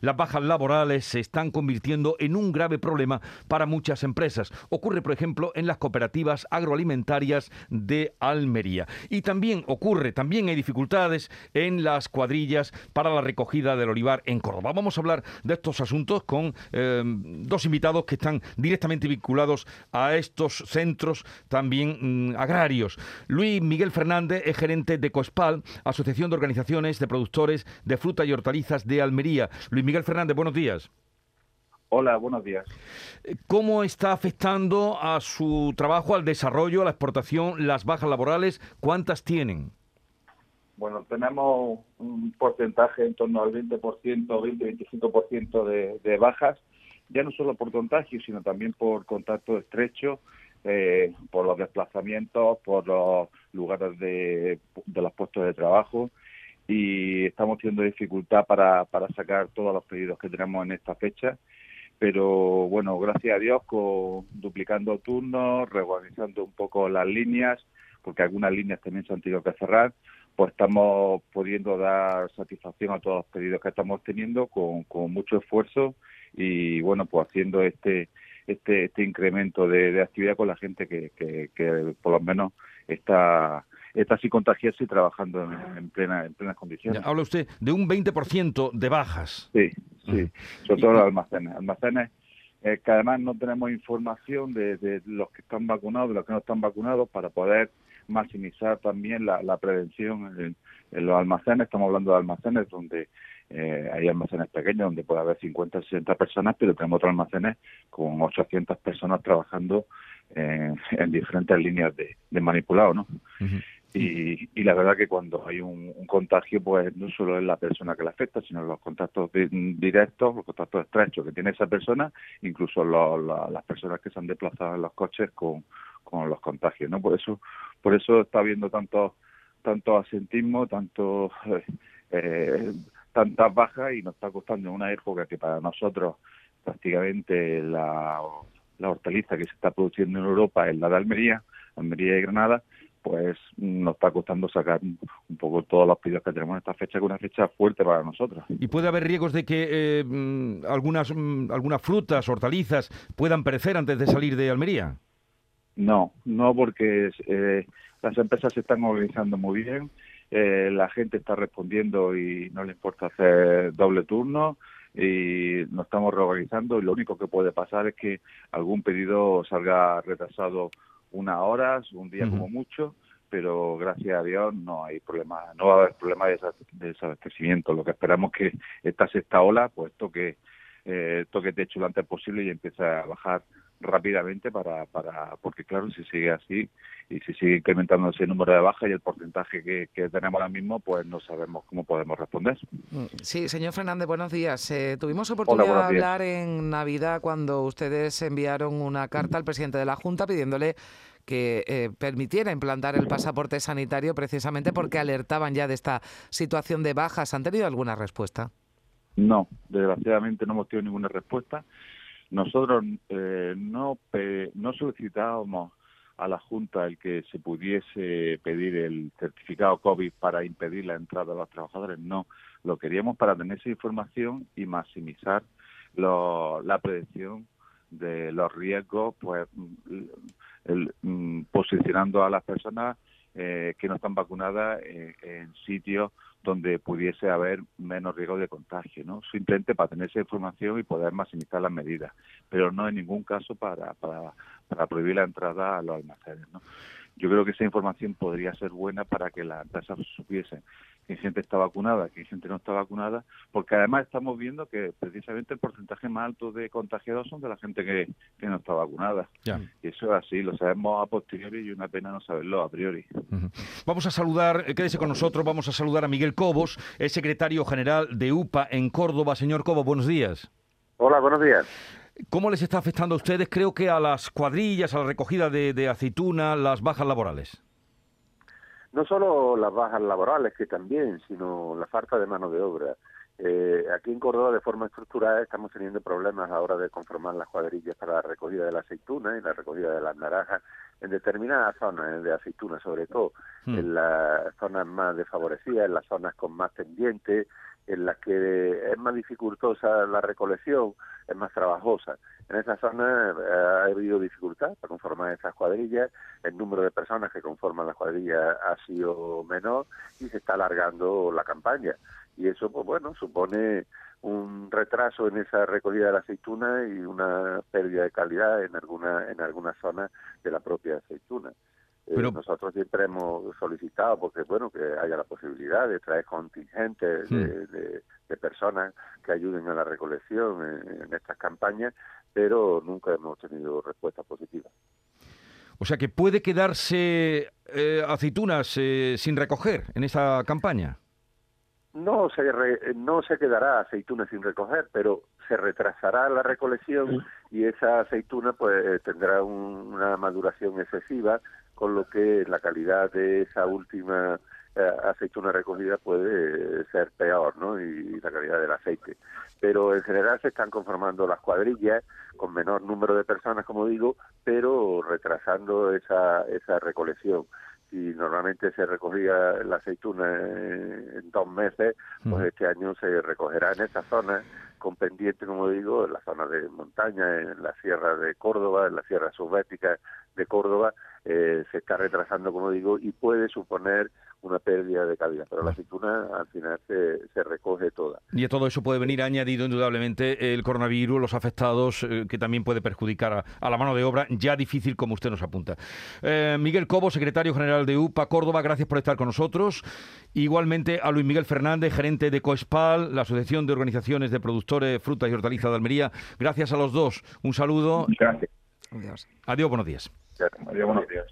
las bajas laborales se están convirtiendo en un grave problema para muchas empresas. Ocurre, por ejemplo, en las cooperativas agroalimentarias de Almería. Y también ocurre, también hay dificultades en las cuadrillas para la recogida del olivar en Córdoba. Vamos a hablar de estos asuntos con eh, dos invitados que están directamente vinculados a estos centros también mm, agrarios. Luis Miguel Fernández es gerente de COSPAL, Asociación de Organizaciones de Productores de Fruta y Hortalizas de Almería. Miguel Fernández, buenos días. Hola, buenos días. ¿Cómo está afectando a su trabajo, al desarrollo, a la exportación, las bajas laborales? ¿Cuántas tienen? Bueno, tenemos un porcentaje en torno al 20%, 20-25% de, de bajas, ya no solo por contagio, sino también por contacto estrecho, eh, por los desplazamientos, por los lugares de, de los puestos de trabajo y estamos teniendo dificultad para, para sacar todos los pedidos que tenemos en esta fecha. Pero bueno, gracias a Dios, con, duplicando turnos, reorganizando un poco las líneas, porque algunas líneas también se han tenido que cerrar, pues estamos pudiendo dar satisfacción a todos los pedidos que estamos teniendo con, con mucho esfuerzo y bueno, pues haciendo este este, este incremento de, actividad con la gente que, que, que por lo menos está está sin contagiarse y trabajando en, plena en plenas condiciones. habla usted de un 20% de bajas. Sí, sí, sobre todo los almacenes. Almacenes eh, que además no tenemos información de, los que están vacunados, de los que no están vacunados, para poder maximizar también la, prevención en, los almacenes. Estamos hablando de almacenes donde eh, hay almacenes pequeños donde puede haber 50 60 personas, pero tenemos otros almacenes con 800 personas trabajando en, diferentes líneas de, manipulado, ¿no? Y, la verdad que cuando hay un, contagio, pues no solo es la persona que la afecta, sino los contactos directos, los contactos estrechos que tiene esa persona, incluso las personas que se han desplazado en los coches con, con los contagios, ¿no? Por eso, por eso está habiendo tanto, tanto asentismo, tanto eh, eh, tantas bajas y nos está costando una época que para nosotros prácticamente la, la hortaliza que se está produciendo en Europa es la de Almería, Almería y Granada, pues nos está costando sacar un poco todos los pedidos que tenemos en esta fecha, que es una fecha fuerte para nosotros. ¿Y puede haber riesgos de que eh, mm, algunas, mm, algunas frutas, hortalizas, puedan perecer antes de salir de Almería? No, no porque eh, las empresas se están organizando muy bien, eh, la gente está respondiendo y no le importa hacer doble turno y nos estamos reorganizando y lo único que puede pasar es que algún pedido salga retrasado unas horas, un día como mucho, pero gracias a Dios no hay problema, no va a haber problema de, desabastecimiento. Lo que esperamos es que esta sexta ola pues toque, eh, toque techo lo antes posible y empiece a bajar rápidamente para, para porque claro si sigue así y si sigue incrementando ese número de bajas y el porcentaje que, tenemos ahora mismo pues no sabemos cómo podemos responder. Sí señor Fernández buenos días. Eh, tuvimos oportunidad de hablar en Navidad cuando ustedes enviaron una carta al presidente de la Junta pidiéndole que eh, permitiera implantar el pasaporte sanitario precisamente porque alertaban ya de esta situación de bajas. Han tenido alguna respuesta no desgraciadamente no hemos tenido ninguna respuesta nosotros eh, no, no solicitábamos a la Junta el que se pudiese pedir el certificado COVID para impedir la entrada de los trabajadores, no. Lo queríamos para tener esa información y maximizar la prevención de los riesgos, pues el, mm, posicionando a las personas eh, que no están vacunadas en sitios donde pudiese haber menos riesgo de contagio, ¿no? Simplemente para tener esa información y poder maximizar las medidas, pero no en ningún caso para, para, para prohibir la entrada a los almacenes, ¿no? Yo creo que esa información podría ser buena para que las empresas supiesen que gente está vacunada, que gente no está vacunada, porque además estamos viendo que precisamente el porcentaje más alto de contagiados son de la gente que, no está vacunada. Y eso es así, lo sabemos a posteriori y una pena no saberlo a priori. Vamos a saludar, eh, quédese con nosotros, vamos a saludar a Miguel Cobos, es secretario general de UPA en Córdoba. Señor Cobos, buenos días. Hola, buenos días. ¿Cómo les está afectando a ustedes? Creo que a las cuadrillas, a la recogida de, de aceituna, las bajas laborales no solo las bajas laborales, que también, sino la falta de mano de obra. Eh, aquí en Córdoba, de forma estructurada, estamos teniendo problemas ahora de conformar las cuadrillas para la recogida de la aceituna y la recogida de las naranjas en determinadas zonas de aceituna, sobre todo hmm. en las zonas más desfavorecidas, en las zonas con más pendientes, en las que es más dificultosa la recolección, es más trabajosa. En esa zona eh, ha habido dificultad para conformar esas cuadrillas, el número de personas que conforman las cuadrillas ha sido menor y se está alargando la campaña. Y eso, pues bueno, supone un retraso en esa recogida de la aceituna y una pérdida de calidad en alguna en algunas zonas de la propia aceituna. Eh, Pero... nosotros siempre hemos solicitado porque bueno que haya la posibilidad de traer contingentes de, hmm. personas que ayuden a la recolección en, estas campañas, pero nunca hemos tenido respuesta positiva. O sea que puede quedarse eh, aceitunas eh, sin recoger en esa campaña. No se, no se quedará aceituna sin recoger, pero se retrasará la recolección y esa aceituna pues tendrá una maduración excesiva, con lo que la calidad de esa última eh, aceituna recogida puede ser peor, ¿no? Y la calidad del aceite. Pero en general se están conformando las cuadrillas con menor número de personas, como digo, pero retrasando esa, esa recolección si normalmente se recogía la aceituna en, dos meses, pues este año se recogerá en esa zona con pendiente, como digo, en la zona de montaña, en la sierra de Córdoba, en la sierra subbética de Córdoba, eh, se está retrasando, como digo, y puede suponer una pérdida de calidad, pero la aceituna al final se, se, recoge toda. Y a todo eso puede venir añadido indudablemente el coronavirus, los afectados, eh, que también puede perjudicar a, la mano de obra, ya difícil como usted nos apunta. Eh, Miguel Cobo, secretario general de UPA Córdoba, gracias por estar con nosotros. Igualmente a Luis Miguel Fernández, gerente de Coespal, la Asociación de Organizaciones de Productores Frutas y Hortalizas de Almería. Gracias a los dos. Un saludo. Gracias. Adiós. Adiós, buenos días. Adiós, buenos días.